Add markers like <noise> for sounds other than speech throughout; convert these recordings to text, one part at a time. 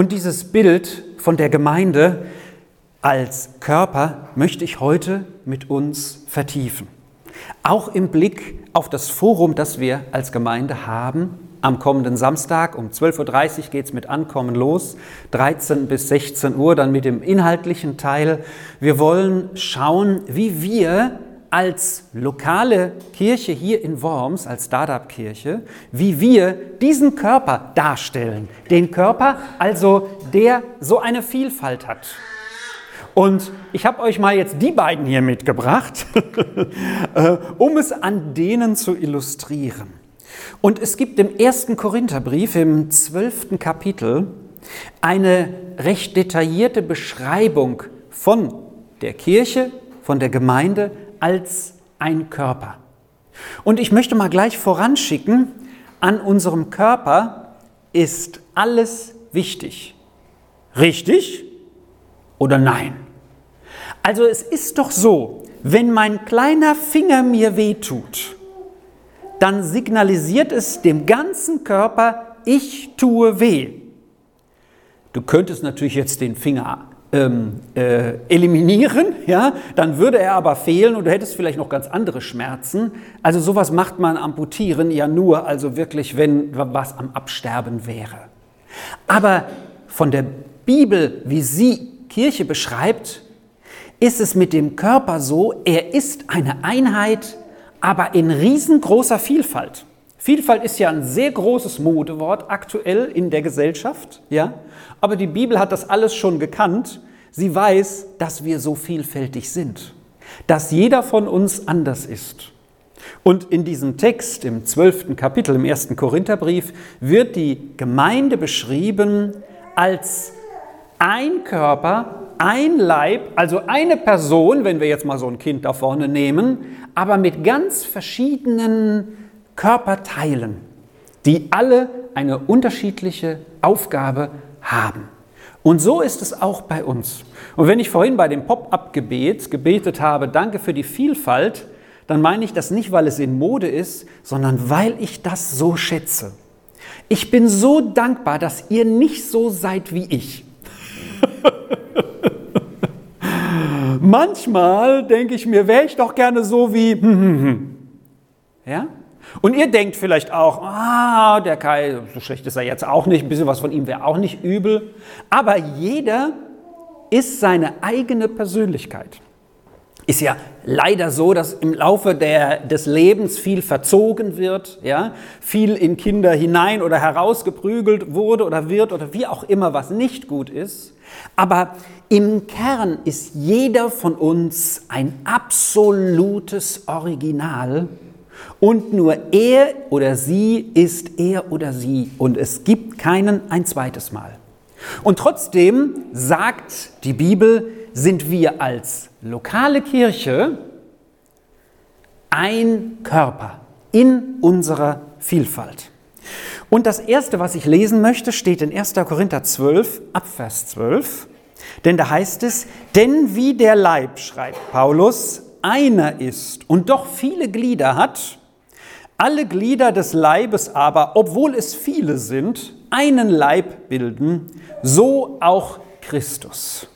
Und dieses Bild von der Gemeinde als Körper möchte ich heute mit uns vertiefen. Auch im Blick auf das Forum, das wir als Gemeinde haben. Am kommenden Samstag um 12.30 Uhr geht es mit Ankommen los, 13 bis 16 Uhr dann mit dem inhaltlichen Teil. Wir wollen schauen, wie wir als lokale Kirche hier in Worms, als Startup-Kirche, wie wir diesen Körper darstellen. Den Körper, also der so eine Vielfalt hat. Und ich habe euch mal jetzt die beiden hier mitgebracht, <laughs> äh, um es an denen zu illustrieren. Und es gibt im ersten Korintherbrief, im zwölften Kapitel, eine recht detaillierte Beschreibung von der Kirche, von der Gemeinde als ein Körper. Und ich möchte mal gleich voranschicken, an unserem Körper ist alles wichtig. Richtig? oder nein? Also es ist doch so, wenn mein kleiner Finger mir wehtut, dann signalisiert es dem ganzen Körper, ich tue weh. Du könntest natürlich jetzt den Finger ähm, äh, eliminieren, ja, dann würde er aber fehlen und du hättest vielleicht noch ganz andere Schmerzen. Also sowas macht man amputieren ja nur, also wirklich, wenn was am Absterben wäre. Aber von der Bibel, wie sie Kirche beschreibt, ist es mit dem Körper so, er ist eine Einheit, aber in riesengroßer Vielfalt. Vielfalt ist ja ein sehr großes Modewort aktuell in der Gesellschaft, ja? Aber die Bibel hat das alles schon gekannt. Sie weiß, dass wir so vielfältig sind, dass jeder von uns anders ist. Und in diesem Text, im zwölften Kapitel im ersten Korintherbrief, wird die Gemeinde beschrieben als ein Körper, ein Leib, also eine Person, wenn wir jetzt mal so ein Kind da vorne nehmen, aber mit ganz verschiedenen Körperteilen, die alle eine unterschiedliche Aufgabe haben. Und so ist es auch bei uns. Und wenn ich vorhin bei dem Pop-up-Gebet gebetet habe, danke für die Vielfalt, dann meine ich das nicht, weil es in Mode ist, sondern weil ich das so schätze. Ich bin so dankbar, dass ihr nicht so seid wie ich. <laughs> Manchmal denke ich mir, wäre ich doch gerne so wie, <laughs> ja? Und ihr denkt vielleicht auch, ah, der Kai, so schlecht ist er jetzt auch nicht, ein bisschen was von ihm wäre auch nicht übel. Aber jeder ist seine eigene Persönlichkeit. Ist ja leider so, dass im Laufe der, des Lebens viel verzogen wird, ja, viel in Kinder hinein oder herausgeprügelt wurde oder wird oder wie auch immer, was nicht gut ist. Aber im Kern ist jeder von uns ein absolutes Original und nur er oder sie ist er oder sie und es gibt keinen ein zweites Mal. Und trotzdem sagt die Bibel, sind wir als lokale Kirche ein Körper in unserer Vielfalt. Und das Erste, was ich lesen möchte, steht in 1. Korinther 12, Abvers 12. Denn da heißt es, denn wie der Leib, schreibt Paulus, einer ist und doch viele Glieder hat, alle Glieder des Leibes aber, obwohl es viele sind, einen Leib bilden, so auch Christus.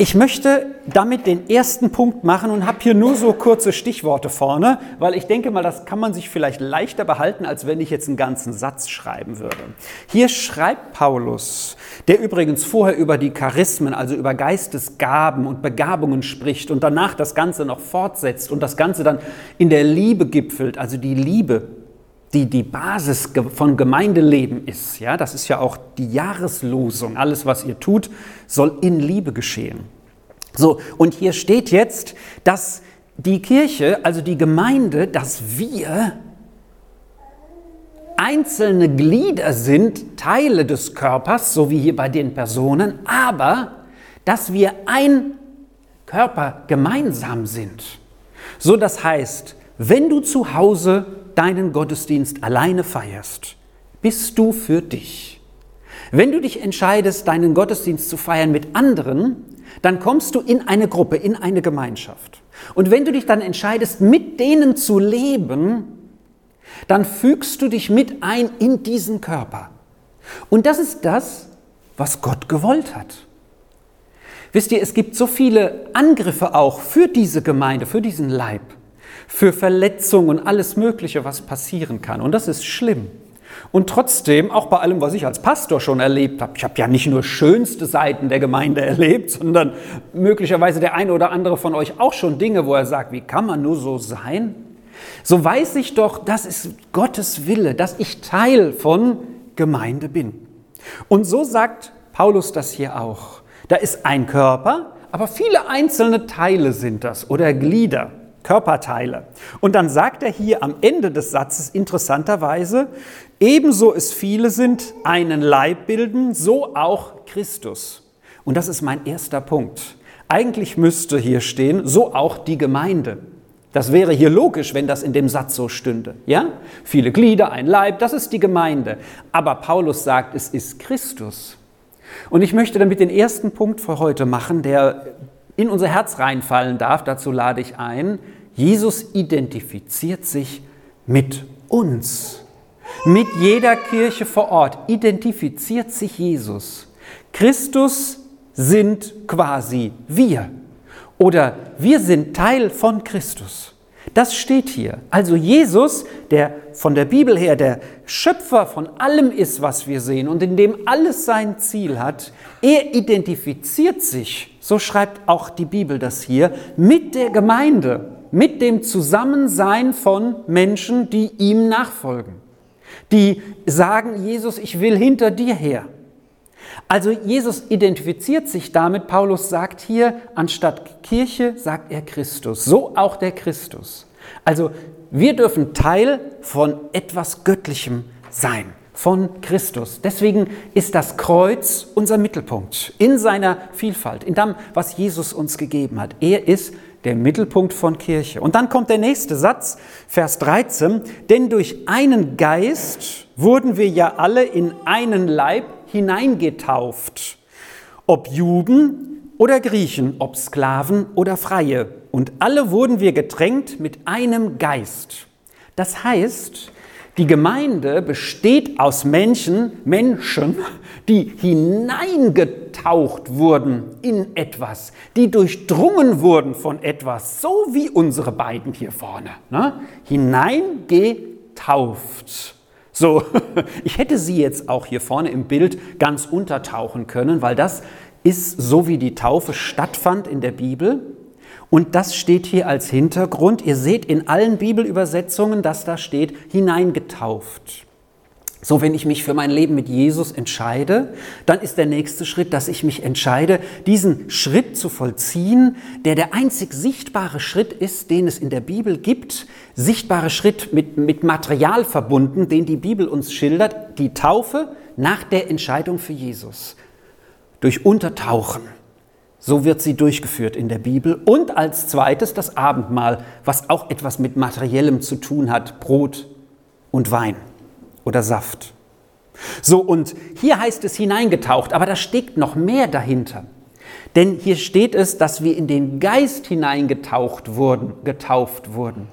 Ich möchte damit den ersten Punkt machen und habe hier nur so kurze Stichworte vorne, weil ich denke mal, das kann man sich vielleicht leichter behalten, als wenn ich jetzt einen ganzen Satz schreiben würde. Hier schreibt Paulus, der übrigens vorher über die Charismen, also über Geistesgaben und Begabungen spricht und danach das Ganze noch fortsetzt und das Ganze dann in der Liebe gipfelt, also die Liebe die die Basis von Gemeindeleben ist. Ja, das ist ja auch die Jahreslosung. Alles, was ihr tut, soll in Liebe geschehen. So, und hier steht jetzt, dass die Kirche, also die Gemeinde, dass wir einzelne Glieder sind, Teile des Körpers, so wie hier bei den Personen, aber dass wir ein Körper gemeinsam sind. So, das heißt, wenn du zu Hause deinen Gottesdienst alleine feierst, bist du für dich. Wenn du dich entscheidest, deinen Gottesdienst zu feiern mit anderen, dann kommst du in eine Gruppe, in eine Gemeinschaft. Und wenn du dich dann entscheidest, mit denen zu leben, dann fügst du dich mit ein in diesen Körper. Und das ist das, was Gott gewollt hat. Wisst ihr, es gibt so viele Angriffe auch für diese Gemeinde, für diesen Leib, für Verletzungen und alles Mögliche, was passieren kann. Und das ist schlimm. Und trotzdem, auch bei allem, was ich als Pastor schon erlebt habe, ich habe ja nicht nur schönste Seiten der Gemeinde <laughs> erlebt, sondern möglicherweise der eine oder andere von euch auch schon Dinge, wo er sagt, wie kann man nur so sein? So weiß ich doch, das ist Gottes Wille, dass ich Teil von Gemeinde bin. Und so sagt Paulus das hier auch. Da ist ein Körper, aber viele einzelne Teile sind das oder Glieder. Körperteile. Und dann sagt er hier am Ende des Satzes interessanterweise, ebenso es viele sind, einen Leib bilden, so auch Christus. Und das ist mein erster Punkt. Eigentlich müsste hier stehen, so auch die Gemeinde. Das wäre hier logisch, wenn das in dem Satz so stünde. Ja? Viele Glieder, ein Leib, das ist die Gemeinde. Aber Paulus sagt, es ist Christus. Und ich möchte damit den ersten Punkt für heute machen, der in unser Herz reinfallen darf, dazu lade ich ein, Jesus identifiziert sich mit uns. Mit jeder Kirche vor Ort identifiziert sich Jesus. Christus sind quasi wir. Oder wir sind Teil von Christus. Das steht hier. Also Jesus, der von der Bibel her der Schöpfer von allem ist, was wir sehen und in dem alles sein Ziel hat, er identifiziert sich, so schreibt auch die Bibel das hier, mit der Gemeinde, mit dem Zusammensein von Menschen, die ihm nachfolgen, die sagen, Jesus, ich will hinter dir her. Also Jesus identifiziert sich damit, Paulus sagt hier, anstatt Kirche sagt er Christus, so auch der Christus. Also wir dürfen Teil von etwas Göttlichem sein, von Christus. Deswegen ist das Kreuz unser Mittelpunkt in seiner Vielfalt, in dem, was Jesus uns gegeben hat. Er ist der Mittelpunkt von Kirche. Und dann kommt der nächste Satz, Vers 13, denn durch einen Geist wurden wir ja alle in einen Leib hineingetauft, ob Juden oder Griechen, ob Sklaven oder Freie. Und alle wurden wir getränkt mit einem Geist. Das heißt, die Gemeinde besteht aus Menschen, Menschen, die hineingetaucht wurden in etwas, die durchdrungen wurden von etwas, so wie unsere beiden hier vorne. Ne? Hineingetauft. So, <laughs> ich hätte sie jetzt auch hier vorne im Bild ganz untertauchen können, weil das ist so, wie die Taufe stattfand in der Bibel. Und das steht hier als Hintergrund. Ihr seht in allen Bibelübersetzungen, dass da steht, hineingetauft. So, wenn ich mich für mein Leben mit Jesus entscheide, dann ist der nächste Schritt, dass ich mich entscheide, diesen Schritt zu vollziehen, der der einzig sichtbare Schritt ist, den es in der Bibel gibt. Sichtbare Schritt mit, mit Material verbunden, den die Bibel uns schildert, die Taufe nach der Entscheidung für Jesus. Durch Untertauchen. So wird sie durchgeführt in der Bibel. Und als zweites das Abendmahl, was auch etwas mit Materiellem zu tun hat, Brot und Wein oder Saft. So, und hier heißt es hineingetaucht, aber da steckt noch mehr dahinter. Denn hier steht es, dass wir in den Geist hineingetaucht wurden, getauft wurden.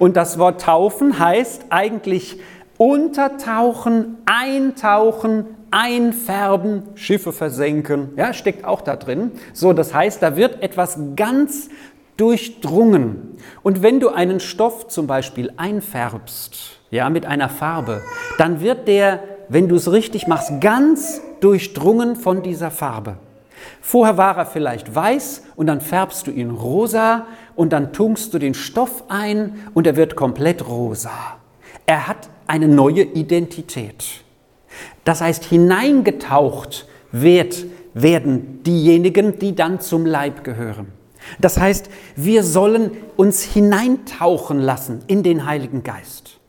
Und das Wort taufen heißt eigentlich untertauchen, eintauchen, einfärben, Schiffe versenken, ja, steckt auch da drin. So, das heißt, da wird etwas ganz durchdrungen. Und wenn du einen Stoff zum Beispiel einfärbst, ja, mit einer Farbe, dann wird der, wenn du es richtig machst, ganz durchdrungen von dieser Farbe. Vorher war er vielleicht weiß und dann färbst du ihn rosa und dann tunkst du den Stoff ein und er wird komplett rosa. Er hat eine neue Identität. Das heißt, hineingetaucht wird, werden diejenigen, die dann zum Leib gehören. Das heißt, wir sollen uns hineintauchen lassen in den Heiligen Geist.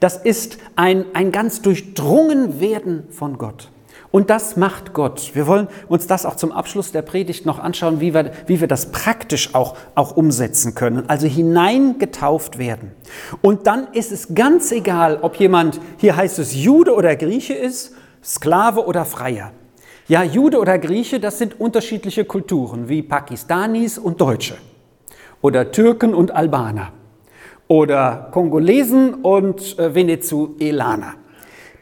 Das ist ein, ein ganz durchdrungen werden von Gott. Und das macht Gott. Wir wollen uns das auch zum Abschluss der Predigt noch anschauen, wie wir, wie wir das praktisch auch, auch umsetzen können. Also hineingetauft werden. Und dann ist es ganz egal, ob jemand, hier heißt es Jude oder Grieche ist, Sklave oder Freier. Ja, Jude oder Grieche, das sind unterschiedliche Kulturen, wie Pakistanis und Deutsche. Oder Türken und Albaner oder Kongolesen und äh, Venezuelaner.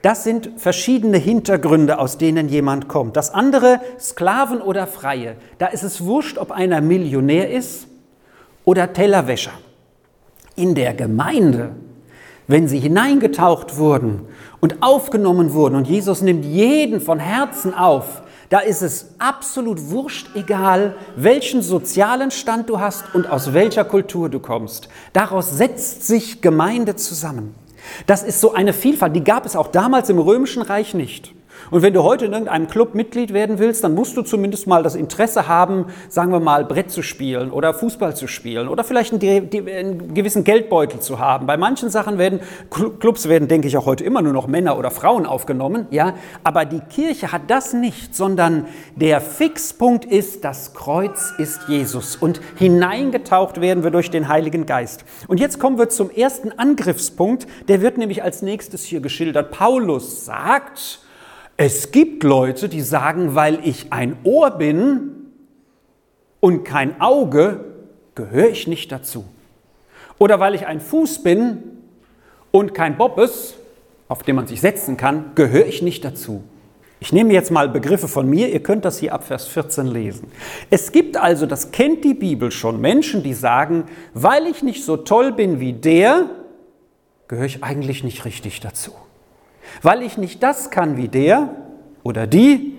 das sind verschiedene Hintergründe, aus denen jemand kommt. Das andere, Sklaven oder Freie, da ist es wurscht, ob einer Millionär ist oder Tellerwäscher. In der Gemeinde, wenn sie hineingetaucht wurden und aufgenommen wurden und Jesus nimmt jeden von Herzen auf, da ist es absolut wurscht egal, welchen sozialen Stand du hast und aus welcher Kultur du kommst. Daraus setzt sich Gemeinde zusammen. Das ist so eine Vielfalt, die gab es auch damals im Römischen Reich nicht. Und wenn du heute in irgendeinem Club Mitglied werden willst, dann musst du zumindest mal das Interesse haben, sagen wir mal, Brett zu spielen oder Fußball zu spielen oder vielleicht einen, gewissen Geldbeutel zu haben. Bei manchen Sachen werden Clubs werden, denke ich, auch heute immer nur noch Männer oder Frauen aufgenommen, ja. Aber die Kirche hat das nicht, sondern der Fixpunkt ist, das Kreuz ist Jesus und hineingetaucht werden wir durch den Heiligen Geist. Und jetzt kommen wir zum ersten Angriffspunkt, der wird nämlich als nächstes hier geschildert. Paulus sagt, es gibt Leute, die sagen, weil ich ein Ohr bin und kein Auge, gehöre ich nicht dazu. Oder weil ich ein Fuß bin und kein Bobbes, auf dem man sich setzen kann, gehöre ich nicht dazu. Ich nehme jetzt mal Begriffe von mir, ihr könnt das hier ab Vers 14 lesen. Es gibt also, das kennt die Bibel schon, Menschen, die sagen, weil ich nicht so toll bin wie der, gehöre ich eigentlich nicht richtig dazu. Weil ich nicht das kann wie der oder die,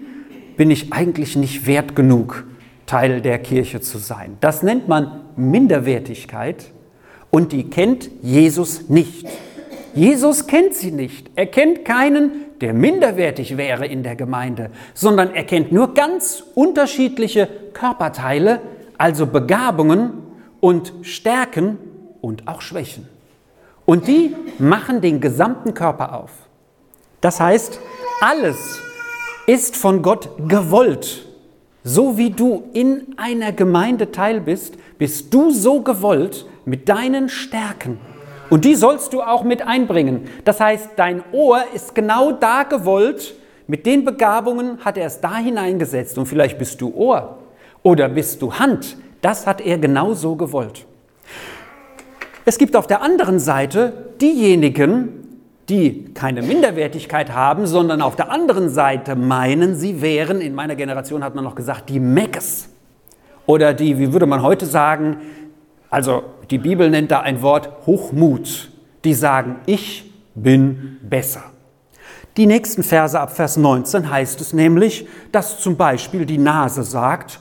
bin ich eigentlich nicht wert genug, Teil der Kirche zu sein. Das nennt man Minderwertigkeit und die kennt Jesus nicht. Jesus kennt sie nicht. Er kennt keinen, der minderwertig wäre in der Gemeinde, sondern er kennt nur ganz unterschiedliche Körperteile, also Begabungen und Stärken und auch Schwächen. Und die machen den gesamten Körper auf. Das heißt, alles ist von Gott gewollt. So wie du in einer Gemeinde teil bist, bist du so gewollt mit deinen Stärken. Und die sollst du auch mit einbringen. Das heißt, dein Ohr ist genau da gewollt, mit den Begabungen hat er es da hineingesetzt. Und vielleicht bist du Ohr oder bist du Hand. Das hat er genau so gewollt. Es gibt auf der anderen Seite diejenigen, die keine Minderwertigkeit haben, sondern auf der anderen Seite meinen, sie wären, in meiner Generation hat man noch gesagt, die Meckes. Oder die, wie würde man heute sagen, also die Bibel nennt da ein Wort Hochmut. Die sagen, ich bin besser. Die nächsten Verse ab Vers 19 heißt es nämlich, dass zum Beispiel die Nase sagt,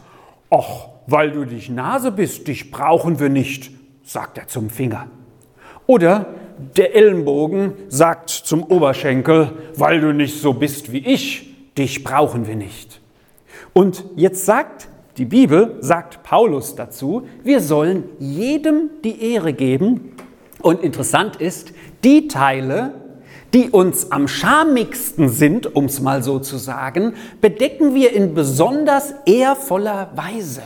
ach, weil du dich Nase bist, dich brauchen wir nicht, sagt er zum Finger. Oder der Ellenbogen sagt zum Oberschenkel, weil du nicht so bist wie ich, dich brauchen wir nicht. Und jetzt sagt die Bibel, sagt Paulus dazu, wir sollen jedem die Ehre geben. Und interessant ist, die Teile, die uns am schamigsten sind, um es mal so zu sagen, bedecken wir in besonders ehrvoller Weise.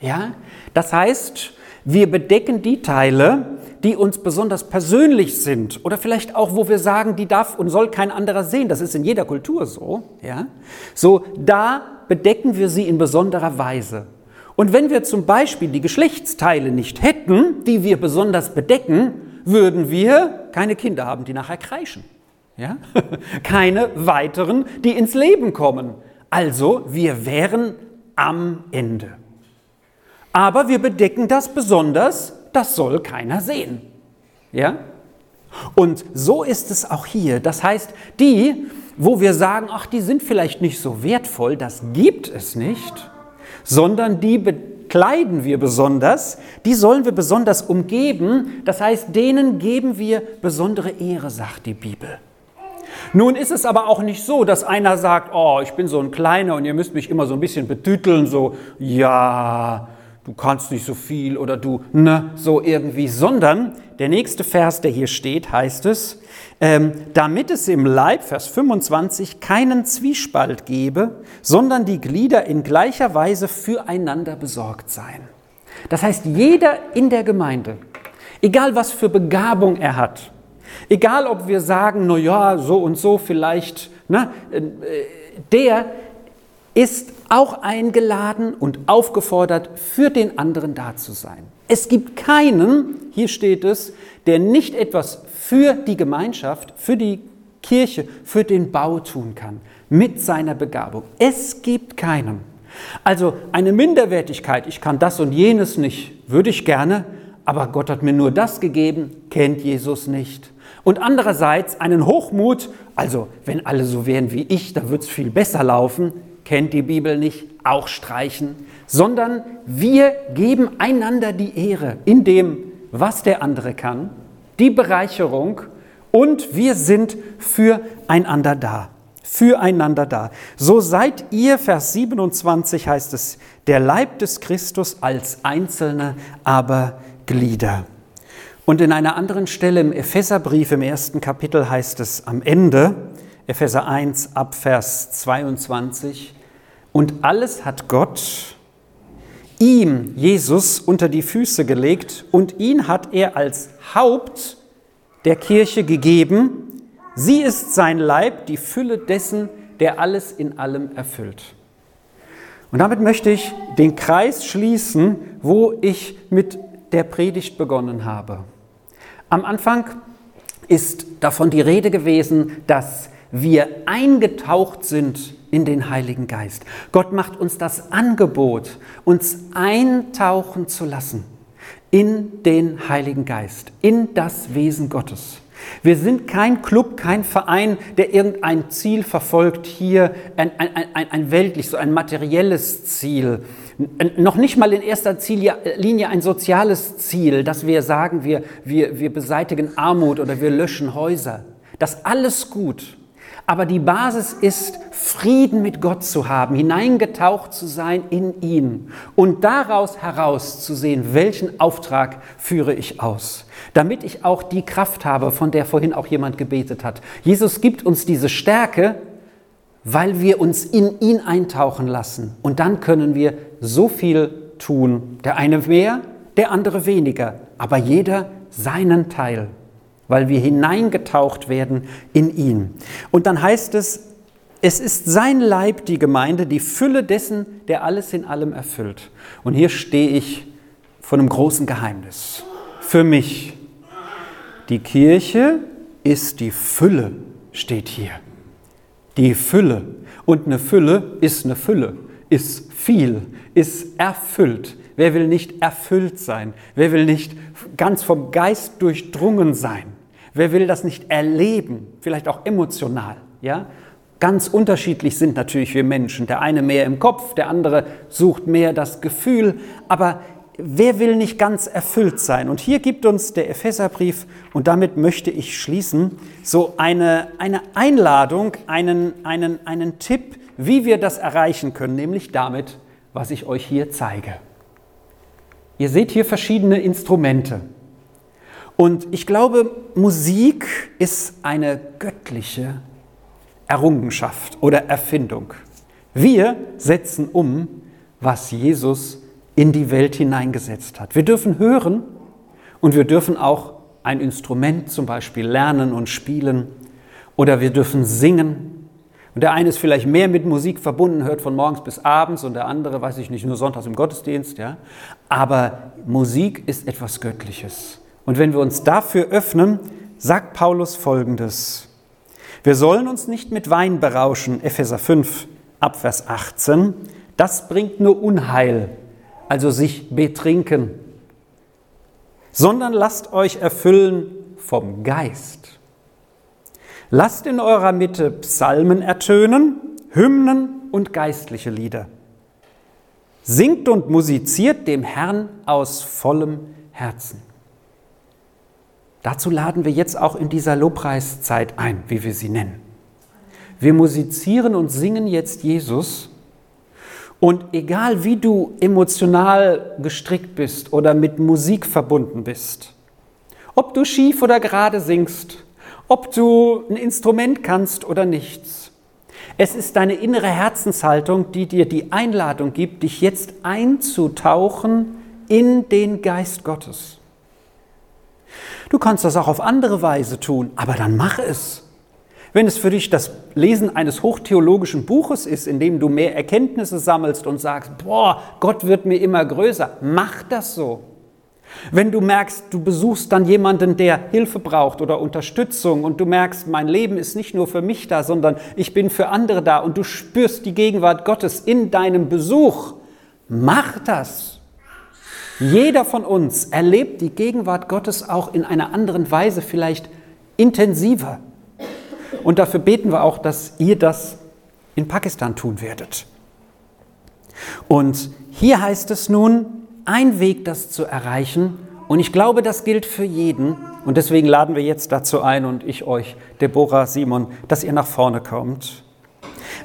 Ja? Das heißt, wir bedecken die Teile, die uns besonders persönlich sind oder vielleicht auch, wo wir sagen, die darf und soll kein anderer sehen. Das ist in jeder Kultur so. Ja? So, da bedecken wir sie in besonderer Weise. Und wenn wir zum Beispiel die Geschlechtsteile nicht hätten, die wir besonders bedecken, würden wir keine Kinder haben, die nachher kreischen. Ja? <laughs> keine weiteren, die ins Leben kommen. Also, wir wären am Ende. Aber wir bedecken das besonders das soll keiner sehen. Ja? Und so ist es auch hier. Das heißt, die, wo wir sagen, ach, die sind vielleicht nicht so wertvoll, das gibt es nicht, sondern die bekleiden wir besonders, die sollen wir besonders umgeben. Das heißt, denen geben wir besondere Ehre, sagt die Bibel. Nun ist es aber auch nicht so, dass einer sagt, oh, ich bin so ein Kleiner und ihr müsst mich immer so ein bisschen betüteln, so, ja, du kannst nicht so viel oder du, ne, so irgendwie, sondern der nächste Vers, der hier steht, heißt es, ähm, damit es im Leib, Vers 25, keinen Zwiespalt gebe, sondern die Glieder in gleicher Weise füreinander besorgt seien. Das heißt, jeder in der Gemeinde, egal was für Begabung er hat, egal ob wir sagen, na ja, so und so vielleicht, ne, äh, der ist auch eingeladen und aufgefordert, für den anderen da zu sein. Es gibt keinen, hier steht es, der nicht etwas für die Gemeinschaft, für die Kirche für den Bau tun kann, mit seiner Begabung. Es gibt keinen. Also eine Minderwertigkeit, ich kann das und jenes nicht, würde ich gerne, aber Gott hat mir nur das gegeben, kennt Jesus nicht. Und andererseits einen Hochmut, also wenn alle so wären wie ich, da würde es viel besser laufen, kennt die Bibel nicht, auch streichen, sondern wir geben einander die Ehre in dem, was der andere kann, die Bereicherung und wir sind füreinander da. Füreinander da. So seid ihr, Vers 27 heißt es, der Leib des Christus als einzelne, aber Glieder. Und in einer anderen Stelle im Epheserbrief im ersten Kapitel heißt es am Ende, Epheser 1 ab Vers 22, und alles hat Gott ihm, Jesus, unter die Füße gelegt und ihn hat er als Haupt der Kirche gegeben. Sie ist sein Leib, die Fülle dessen, der alles in allem erfüllt. Und damit möchte ich den Kreis schließen, wo ich mit der Predigt begonnen habe. Am Anfang ist davon die Rede gewesen, dass wir eingetaucht sind in den Heiligen Geist. Gott macht uns das Angebot, uns eintauchen zu lassen in den Heiligen Geist, in das Wesen Gottes. Wir sind kein Club, kein Verein, der irgendein Ziel verfolgt, hier ein, ein, ein, ein weltlich, so ein materielles Ziel. Noch nicht mal in erster Linie ein soziales Ziel, dass wir sagen, wir, wir, wir beseitigen Armut oder wir löschen Häuser. Das alles gut. Aber die Basis ist, Frieden mit Gott zu haben, hineingetaucht zu sein in ihn und daraus heraus zu sehen, welchen Auftrag führe ich aus, damit ich auch die Kraft habe, von der vorhin auch jemand gebetet hat. Jesus gibt uns diese Stärke, weil wir uns in ihn eintauchen lassen und dann können wir so viel tun. Der eine mehr, der andere weniger, aber jeder seinen Teil weil wir hineingetaucht werden in ihn. Und dann heißt es, es ist sein Leib, die Gemeinde, die Fülle dessen, der alles in allem erfüllt. Und hier stehe ich vor einem großen Geheimnis. Für mich. Die Kirche ist die Fülle, steht hier. Die Fülle. Und eine Fülle ist eine Fülle, ist viel, ist erfüllt. Wer will nicht erfüllt sein? Wer will nicht ganz vom Geist durchdrungen sein? Wer will das nicht erleben, vielleicht auch emotional? Ja? Ganz unterschiedlich sind natürlich wir Menschen. Der eine mehr im Kopf, der andere sucht mehr das Gefühl. Aber wer will nicht ganz erfüllt sein? Und hier gibt uns der Epheserbrief, und damit möchte ich schließen, so eine, eine Einladung, einen, einen, einen Tipp, wie wir das erreichen können, nämlich damit, was ich euch hier zeige. Ihr seht hier verschiedene Instrumente. Und ich glaube, Musik ist eine göttliche Errungenschaft oder Erfindung. Wir setzen um, was Jesus in die Welt hineingesetzt hat. Wir dürfen hören und wir dürfen auch ein Instrument zum Beispiel lernen und spielen oder wir dürfen singen. Und der eine ist vielleicht mehr mit Musik verbunden, hört von morgens bis abends und der andere, weiß ich nicht, nur sonntags im Gottesdienst. Ja? Aber Musik ist etwas Göttliches. Und wenn wir uns dafür öffnen, sagt Paulus Folgendes. Wir sollen uns nicht mit Wein berauschen, Epheser 5, Abvers 18. Das bringt nur Unheil, also sich betrinken. Sondern lasst euch erfüllen vom Geist. Lasst in eurer Mitte Psalmen ertönen, Hymnen und geistliche Lieder. Singt und musiziert dem Herrn aus vollem Herzen. Dazu laden wir jetzt auch in dieser Lobpreiszeit ein, wie wir sie nennen. Wir musizieren und singen jetzt Jesus. Und egal wie du emotional gestrickt bist oder mit Musik verbunden bist, ob du schief oder gerade singst, ob du ein Instrument kannst oder nichts, es ist deine innere Herzenshaltung, die dir die Einladung gibt, dich jetzt einzutauchen in den Geist Gottes. Du kannst das auch auf andere Weise tun, aber dann mach es. Wenn es für dich das Lesen eines hochtheologischen Buches ist, in dem du mehr Erkenntnisse sammelst und sagst, boah, Gott wird mir immer größer, mach das so. Wenn du merkst, du besuchst dann jemanden, der Hilfe braucht oder Unterstützung und du merkst, mein Leben ist nicht nur für mich da, sondern ich bin für andere da und du spürst die Gegenwart Gottes in deinem Besuch, mach das. Jeder von uns erlebt die Gegenwart Gottes auch in einer anderen Weise, vielleicht intensiver. Und dafür beten wir auch, dass ihr das in Pakistan tun werdet. Und hier heißt es nun, ein Weg, das zu erreichen. Und ich glaube, das gilt für jeden. Und deswegen laden wir jetzt dazu ein und ich euch, Deborah, Simon, dass ihr nach vorne kommt.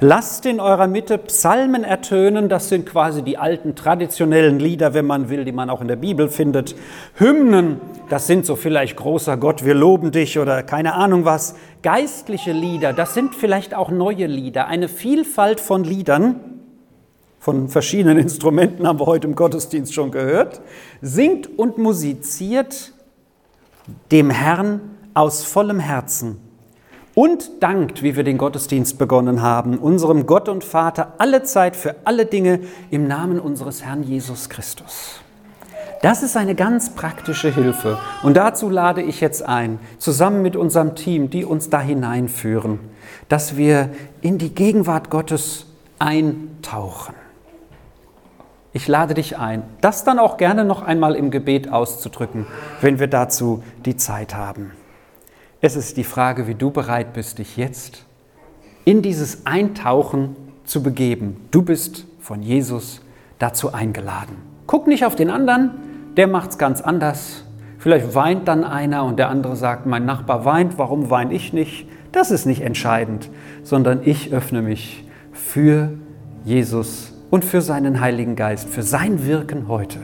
Lasst in eurer Mitte Psalmen ertönen, das sind quasi die alten traditionellen Lieder, wenn man will, die man auch in der Bibel findet. Hymnen, das sind so vielleicht großer Gott, wir loben dich oder keine Ahnung was. Geistliche Lieder, das sind vielleicht auch neue Lieder, eine Vielfalt von Liedern von verschiedenen <laughs> Instrumenten haben wir heute im Gottesdienst schon gehört, singt und musiziert dem Herrn aus vollem Herzen und dankt, wie wir den Gottesdienst begonnen haben, unserem Gott und Vater alle Zeit für alle Dinge im Namen unseres Herrn Jesus Christus. Das ist eine ganz praktische Hilfe und dazu lade ich jetzt ein, zusammen mit unserem Team, die uns da hineinführen, dass wir in die Gegenwart Gottes eintauchen. Ich lade dich ein, das dann auch gerne noch einmal im Gebet auszudrücken, wenn wir dazu die Zeit haben. Es ist die Frage, wie du bereit bist, dich jetzt in dieses Eintauchen zu begeben. Du bist von Jesus dazu eingeladen. Guck nicht auf den anderen, der macht es ganz anders. Vielleicht weint dann einer und der andere sagt, mein Nachbar weint, warum weine ich nicht? Das ist nicht entscheidend, sondern ich öffne mich für Jesus und für seinen Heiligen Geist, für sein Wirken heute.